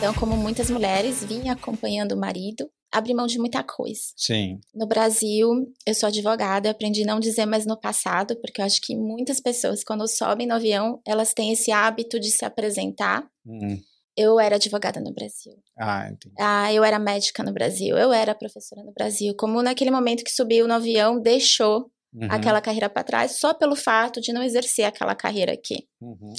Então, como muitas mulheres, vinha acompanhando o marido, abri mão de muita coisa. Sim. No Brasil, eu sou advogada, aprendi não dizer mais no passado, porque eu acho que muitas pessoas, quando sobem no avião, elas têm esse hábito de se apresentar. Hum. Eu era advogada no Brasil. Ah, entendi. Ah, eu era médica no Brasil. Eu era professora no Brasil. Como naquele momento que subiu no avião, deixou Uhum, aquela carreira para trás só pelo fato de não exercer aquela carreira aqui. uhum.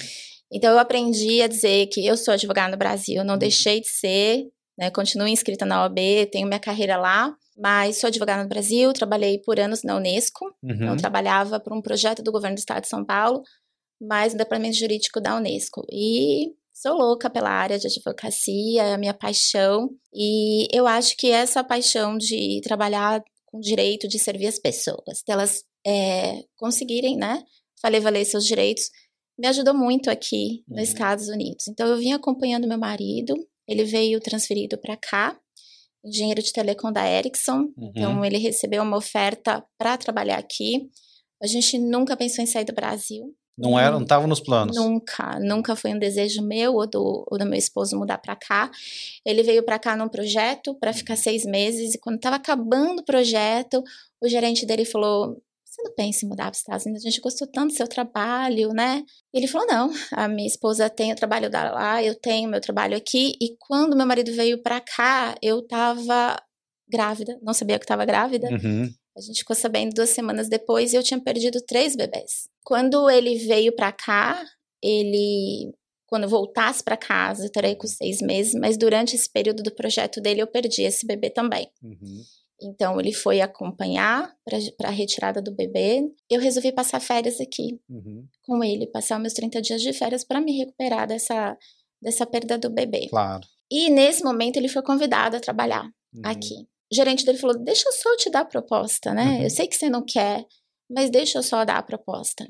Então eu aprendi a dizer que eu sou advogada no Brasil, não Uhum. deixei de ser, né, continuo inscrita na OAB, tenho minha carreira lá, mas sou advogada no Brasil, trabalhei por anos na Unesco, Uhum. então trabalhava por um projeto do governo do estado de São Paulo, mas no departamento jurídico da Unesco. E sou louca pela área de advocacia, é a minha paixão, e eu acho que essa paixão de trabalhar com direito de servir as pessoas, delas é, conseguirem, né, fazer valer seus direitos, me ajudou muito aqui Uhum. nos Estados Unidos. Então eu vim acompanhando meu marido, ele veio transferido para cá, engenheiro de telecom da Ericsson, Uhum. então ele recebeu uma oferta para trabalhar aqui. A gente nunca pensou em sair do Brasil. Não era, não estava nos planos. Nunca, nunca foi um desejo meu ou do, ou do meu esposo mudar para cá. Ele veio para cá num projeto para ficar seis meses e quando estava acabando o projeto, o gerente dele falou: "Você não pensa em mudar para os Estados Unidos? A gente gostou tanto do seu trabalho, né?" E ele falou: "Não, a minha esposa tem o trabalho dela lá, eu tenho meu trabalho aqui." E quando meu marido veio para cá, eu estava grávida, não sabia que estava grávida. Uhum. A gente ficou sabendo duas semanas depois e eu tinha perdido três bebês. Quando ele veio pra cá, ele. Quando eu voltasse pra casa, eu terei com seis meses, mas durante esse período do projeto dele, eu perdi esse bebê também. Uhum. Então, ele foi acompanhar para a retirada do bebê. Eu resolvi passar férias aqui Uhum. com ele, passar meus 30 dias de férias para me recuperar dessa, dessa perda do bebê. Claro. E nesse momento, ele foi convidado a trabalhar Uhum. aqui. O gerente dele falou: deixa eu só te dar a proposta, né? Uhum. Eu sei que você não quer, mas deixa eu só dar a proposta.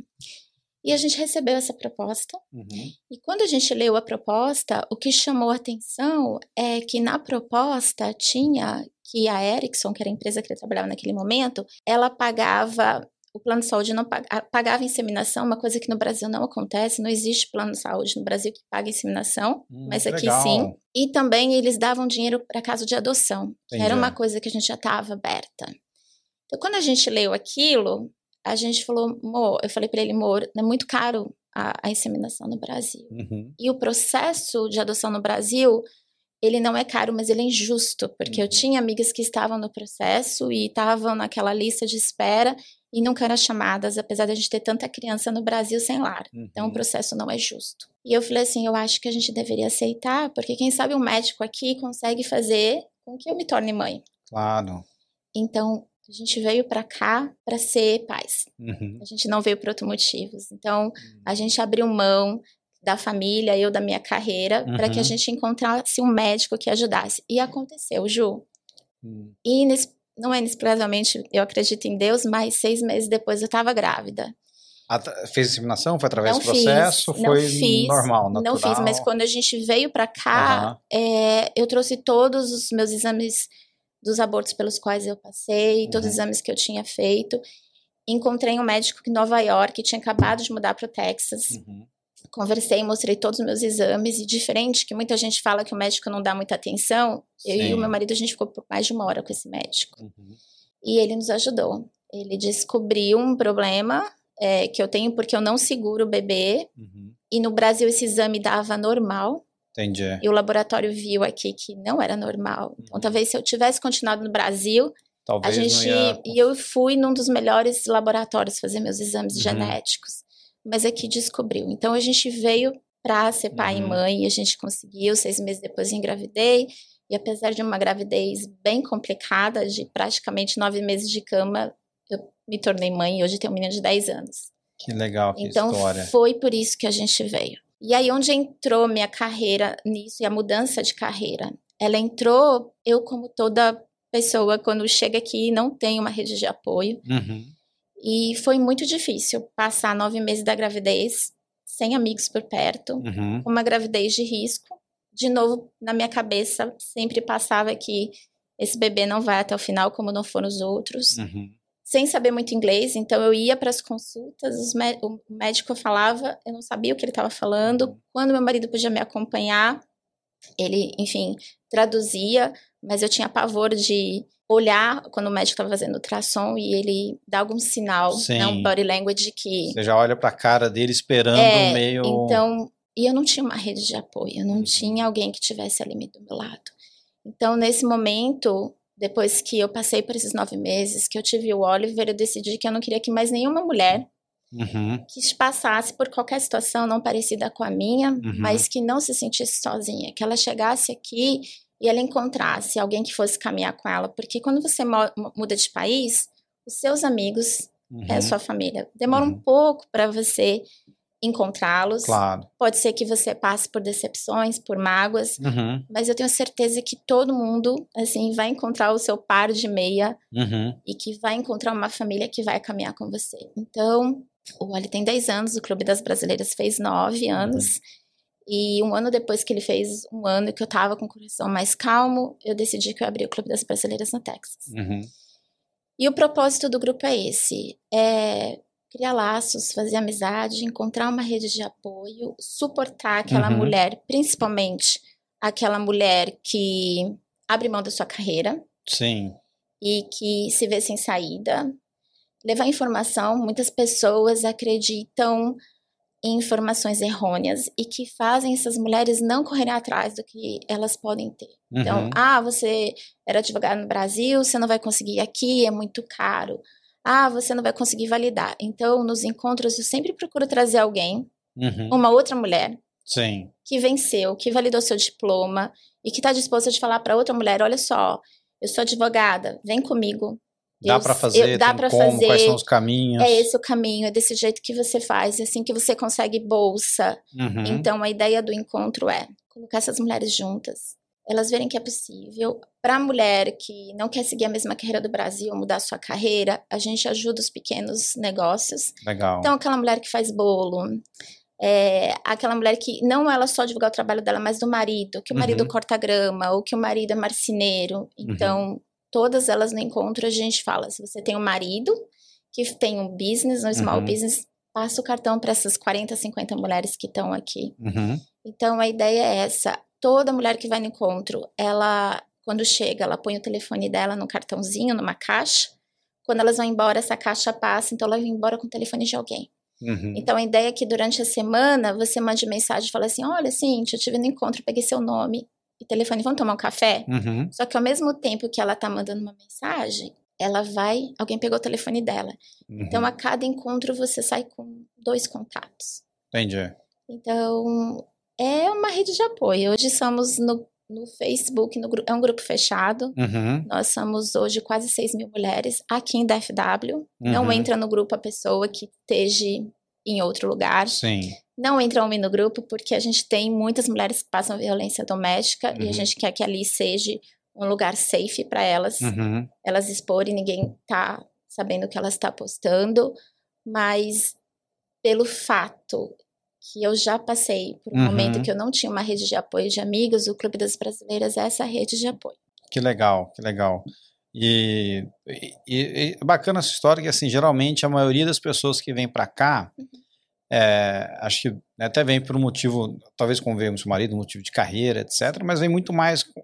E a gente recebeu essa proposta. Uhum. E quando a gente leu a proposta, o que chamou a atenção é que na proposta tinha que a Ericsson, que era a empresa que ele trabalhava naquele momento, ela pagava. O plano de saúde não paga- pagava inseminação, uma coisa que no Brasil não acontece, não existe plano de saúde no Brasil que paga inseminação Hum, mas aqui legal. sim. E também eles davam dinheiro para caso de adoção, que era uma coisa que a gente já estava aberta. Então, quando a gente leu aquilo, a gente falou, Mo, eu falei para ele, Mor, é muito caro a, a inseminação no Brasil. Uhum. E o processo de adoção no Brasil, ele não é caro, mas ele é injusto, porque eu Uhum. tinha amigas que estavam no processo e estavam naquela lista de espera e nunca eram chamadas, apesar de a gente ter tanta criança no Brasil sem lar. Então, o Uhum. processo não é justo. E eu falei assim: eu acho que a gente deveria aceitar, porque quem sabe um médico aqui consegue fazer com que eu me torne mãe. Claro. Então, a gente veio para cá para ser pais. Uhum. A gente não veio por outros motivos. Então, a gente abriu mão da família, eu da minha carreira, para que a Uhum. gente encontrasse um médico que ajudasse. E aconteceu, Ju. Uhum. E não é inexplicavelmente, eu acredito em Deus, mas seis meses depois eu estava grávida. Atra- Fez inseminação? Foi através Não do processo? fiz, não foi fiz, normal, natural? Não fiz, mas quando a gente veio para cá, Aham. é, eu trouxe todos os meus exames dos abortos pelos quais eu passei, todos os Uhum. exames que eu tinha feito. Encontrei um médico em Nova York, que tinha acabado de mudar para o Texas. Uhum. Conversei, mostrei todos os meus exames, e diferente que muita gente fala que o médico não dá muita atenção, eu e Sim. o meu marido, a gente ficou por mais de uma hora com esse médico. Uhum. E ele nos ajudou. Ele descobriu um problema é, que eu tenho porque eu não seguro o bebê, Uhum. e no Brasil esse exame dava normal, Entendi. e o laboratório viu aqui que não era normal. Então, Uhum. talvez se eu tivesse continuado no Brasil, a Talvez gente. não ia... E eu fui num dos melhores laboratórios fazer meus exames Uhum. genéticos. Mas aqui descobriu. Então a gente veio para ser pai Uhum. e mãe e a gente conseguiu. Seis meses depois eu engravidei. E apesar de uma gravidez bem complicada, de praticamente nove meses de cama, eu me tornei mãe e hoje tenho um menino de 10 anos. Que legal, que Então história. foi por isso que a gente veio. E aí onde entrou minha carreira nisso e a mudança de carreira? Ela entrou eu como toda pessoa quando chega aqui não tem uma rede de apoio Uhum. e foi muito difícil passar nove meses da gravidez sem amigos por perto, Uhum. uma gravidez de risco. De novo, na minha cabeça sempre passava que esse bebê não vai até o final como não foram os outros Uhum. Sem saber muito inglês, então eu ia para as consultas, o médico falava, eu não sabia o que ele estava falando. Quando meu marido podia me acompanhar, Ele, enfim, traduzia, mas eu tinha pavor de olhar quando o médico estava fazendo ultrassom e ele dá algum sinal, Sim. né, um body language que Você já olha pra cara dele esperando é, meio. então, e eu não tinha uma rede de apoio, eu não Uhum. tinha alguém que tivesse ali do meu lado. Então, nesse momento, depois que eu passei por esses nove meses, que eu tive o Oliver, eu decidi que eu não queria que mais nenhuma mulher Uhum, que passasse por qualquer situação não parecida com a minha, Uhum. mas que não se sentisse sozinha, que ela chegasse aqui e ela encontrasse alguém que fosse caminhar com ela, porque quando você muda de país, os seus amigos uhum, é a sua família. Demora Uhum. um pouco para você encontrá-los. Claro. Pode ser que você passe por decepções, por mágoas, Uhum, mas eu tenho certeza que todo mundo, assim, vai encontrar o seu par de meia uhum, e que vai encontrar uma família que vai caminhar com você. Então, o Oli tem 10 anos, o Clube das Brasileiras fez 9 anos. E um ano depois que ele fez um ano que eu tava com o coração mais calmo, eu decidi que eu abri o Clube das Brasileiras no Texas. uhum. E o propósito do grupo é esse: é criar laços, fazer amizade, encontrar uma rede de apoio, suportar aquela Uhum. mulher, principalmente aquela mulher que abre mão da sua carreira Sim. e que se vê sem saída. Levar informação, muitas pessoas acreditam em informações errôneas e que fazem essas mulheres não correrem atrás do que elas podem ter. Então, Uhum, ah, você era advogado no Brasil, você não vai conseguir aqui, é muito caro. Ah, você não vai conseguir validar. Então, nos encontros, eu sempre procuro trazer alguém, uhum. uma outra mulher, Sim. que venceu, que validou seu diploma e que está disposta de falar para outra mulher: olha só, eu sou advogada, vem comigo. Dá pra fazer, eu- dá tem pra como, fazer. quais são os caminhos. É esse o caminho, é desse jeito que você faz, é assim que você consegue bolsa. Uhum, Então, a ideia do encontro é colocar essas mulheres juntas, elas verem que é possível. Para a mulher que não quer seguir a mesma carreira do Brasil, mudar sua carreira, a gente ajuda os pequenos negócios. Legal. Então, aquela mulher que faz bolo, é, aquela mulher que não ela só divulgar o trabalho dela, mas do marido, que o marido Uhum. corta grama, ou que o marido é marceneiro. Então, todas elas no encontro a gente fala: se você tem um marido que tem um business, um small Uhum. business, passa o cartão para essas 40, 50 mulheres que estão aqui. Uhum, Então, a ideia é essa: toda mulher que vai no encontro, ela, quando chega, ela põe o telefone dela num cartãozinho, numa caixa. Quando elas vão embora, essa caixa passa, então ela vai embora com o telefone de alguém. uhum. Então, a ideia é que durante a semana você mande mensagem e fale assim: olha, Cintia, eu tive no encontro, peguei seu nome e telefone, vamos tomar um café? Uhum. Só que ao mesmo tempo que ela tá mandando uma mensagem, ela vai, alguém pegou o telefone dela. Uhum. Então, a cada encontro você sai com dois contatos. Entendi. Então, é uma rede de apoio. Hoje somos no, no Facebook, no, é um grupo fechado. Uhum. Nós somos hoje quase 6 mil mulheres aqui em DFW. Não Uhum. entra no grupo a pessoa que esteja em outro lugar. Sim. Não entra homem no grupo, porque a gente tem muitas mulheres que passam violência doméstica e Uhum. a gente quer que ali seja um lugar safe para elas, Uhum. elas exporem, ninguém tá sabendo o que elas estão postando, mas pelo fato que eu já passei por um Uhum. momento que eu não tinha uma rede de apoio de amigos, o Clube das Brasileiras é essa rede de apoio. Que legal, que legal. E, e- e bacana essa história que, assim, geralmente a maioria das pessoas que vem para cá, Uhum. é, acho que até vem por um motivo, talvez veio o seu marido, um motivo de carreira, etc., mas vem muito mais com,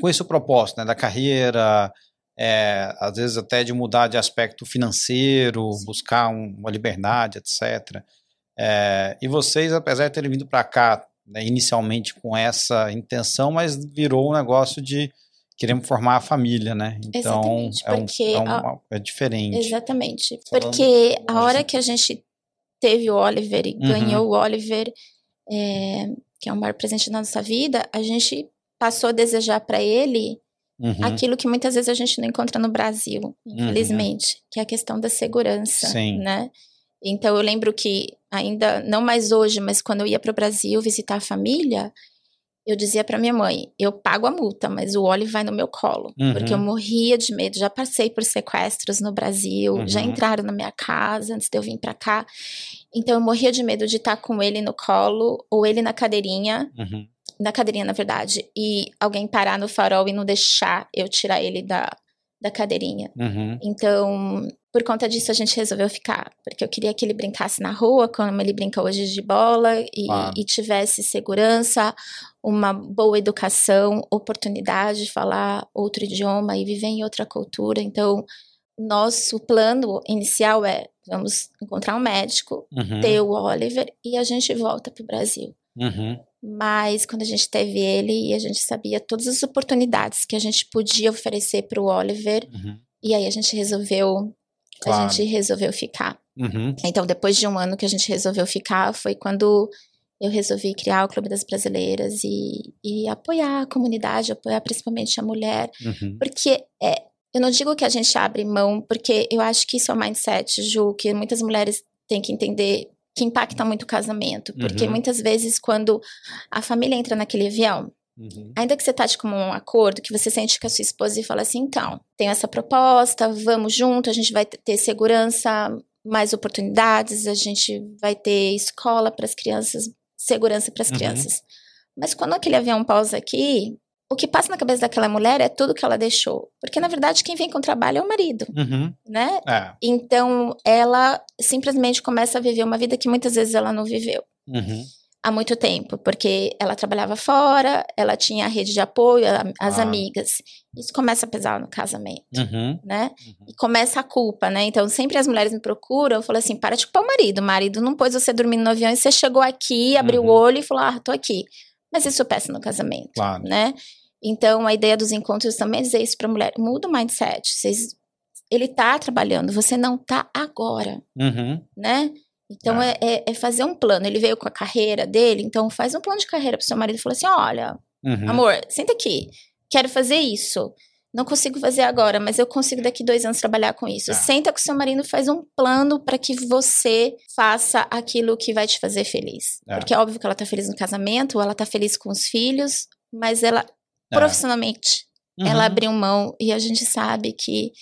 com esse propósito, né, da carreira, é, às vezes até de mudar de aspecto financeiro, buscar um- uma liberdade, etc. É, e vocês, apesar de terem vindo para cá né, inicialmente com essa intenção, mas virou um negócio de queremos formar a família, né? Então Exatamente, é, um- porque é, um- a- é diferente. Exatamente. Falando- Porque a Hoje- hora que a gente teve o Oliver e Uhum. ganhou o Oliver, é, que é o maior presente da nossa vida, a gente passou a desejar para ele Uhum, aquilo que muitas vezes a gente não encontra no Brasil, infelizmente, que é a questão da segurança, Sim. né? Então eu lembro que ainda não mais hoje, mas quando eu ia para o Brasil visitar a família, eu dizia para minha mãe: eu pago a multa, mas o Oli vai no meu colo, Uhum. porque eu morria de medo. Já passei por sequestros no Brasil, já Uhum. entraram na minha casa antes de eu vir para cá. Então eu morria de medo de estar com ele no colo ou ele na cadeirinha uhum, na cadeirinha, na verdade, e alguém parar no farol e não deixar eu tirar ele da, da cadeirinha. uhum, Então, por conta disso a gente resolveu ficar, porque eu queria que ele brincasse na rua, como ele brinca hoje de bola, e, claro. e tivesse segurança, uma boa educação, oportunidade de falar outro idioma e viver em outra cultura. Então, nosso plano inicial é vamos encontrar um médico, uhum. ter o Oliver e a gente volta para o Brasil. Uhum. Mas quando a gente teve ele e a gente sabia todas as oportunidades que a gente podia oferecer para o Oliver, uhum. e aí a gente resolveu claro. a gente resolveu ficar. Uhum. Então, depois de um ano que a gente resolveu ficar, foi quando eu resolvi criar o Clube das Brasileiras e, e apoiar a comunidade, apoiar principalmente a mulher, uhum. porque é, eu não digo que a gente abre mão, porque eu acho que isso é o mindset, Ju, que muitas mulheres têm que entender que impacta muito o casamento, porque uhum. muitas vezes quando a família entra naquele avião, Uhum. Ainda que você tá como um acordo, que você sente com a sua esposa e fala assim, então, tenho essa proposta, vamos junto, a gente vai ter segurança, mais oportunidades, a gente vai ter escola para as crianças, segurança para as uhum. crianças. Mas quando aquele avião pausa aqui, o que passa na cabeça daquela mulher é tudo que ela deixou. Porque, na verdade, quem vem com trabalho é o marido, uhum. né? É. Então, ela simplesmente começa a viver uma vida que muitas vezes ela não viveu. Uhum há muito tempo, porque ela trabalhava fora, ela tinha a rede de apoio, as ah. amigas. Isso começa a pesar no casamento, uhum. né? Uhum. E começa a culpa, né? Então, sempre as mulheres me procuram, eu falo assim, para de culpar o marido. O marido não pôs você dormindo no avião e você chegou aqui, abriu uhum. o olho e falou, ah, tô aqui. Mas isso peça no casamento, claro. né? Então, a ideia dos encontros também é dizer isso pra mulher, muda o mindset. Vocês, ele tá trabalhando, você não tá agora, uhum. né? Então é. É, é. fazer um plano. Ele veio com a carreira dele, então faz um plano de carreira pro seu marido e fala assim: olha, uhum. amor, senta aqui, quero fazer isso. Não consigo fazer agora, mas eu consigo daqui dois anos trabalhar com isso. É. Senta com seu marido, faz um plano para que você faça aquilo que vai te fazer feliz. É. Porque é óbvio que ela tá feliz no casamento, ela tá feliz com os filhos, mas ela, é. profissionalmente, uhum. ela abriu mão e a gente sabe que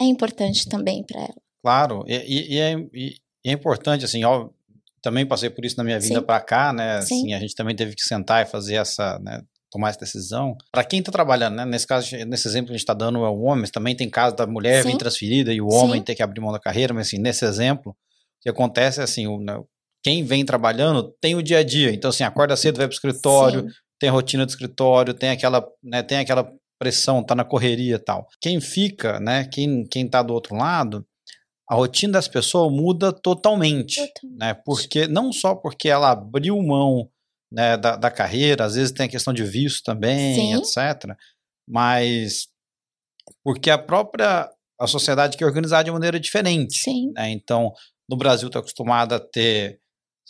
é importante também para ela. Claro, e, e, é, e, e é importante, assim, ó, também passei por isso na minha vinda para cá, né? Assim, Sim. a gente também teve que sentar e fazer essa, né? Tomar essa decisão. Para quem está trabalhando, né? Nesse caso, nesse exemplo que a gente está dando é o homem, mas também tem caso da mulher Sim. vir transferida e o homem Sim. ter que abrir mão da carreira, mas assim, nesse exemplo, o que acontece é assim, o, né, quem vem trabalhando tem o dia a dia. Então, assim, acorda cedo, vai para o escritório, tem a rotina do escritório, tem aquela, né, tem aquela pressão, tá na correria e tal. Quem fica, né? Quem, quem tá do outro lado, a rotina das pessoas muda totalmente, totalmente, né? Porque não só porque ela abriu mão né, da, da, carreira, às vezes tem a questão de visto também, Sim. etc. Mas porque a própria a sociedade que é organizada de maneira diferente. Sim. Né? Então, no Brasil está acostumada a ter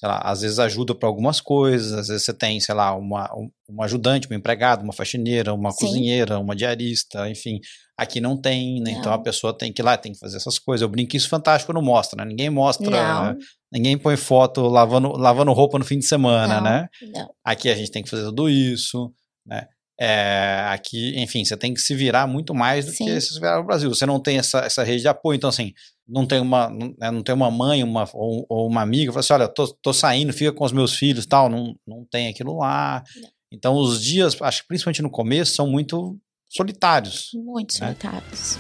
sei lá, às vezes ajuda para algumas coisas, às vezes você tem, sei lá, uma, um, ajudante, uma empregada, uma faxineira, uma Sim. cozinheira, uma diarista, enfim. Aqui não tem, né? Não. Então a pessoa tem que ir lá, tem que fazer essas coisas. Eu brinco isso fantástico não mostra, né? Ninguém mostra, né? ninguém põe foto lavando, lavando roupa no fim de semana, não, né? Não. Aqui a gente tem que fazer tudo isso, né? É, aqui, enfim, você tem que se virar muito mais do Sim. que se virar no Brasil. Você não tem essa, essa rede de apoio, então assim, não tem uma, não, né, não tem uma mãe uma, ou, ou uma amiga, fala assim, olha, tô, tô saindo, fica com os meus filhos tal, não, não tem aquilo lá. Não. Então os dias, acho que principalmente no começo, são muito solitários. Muito né? solitários.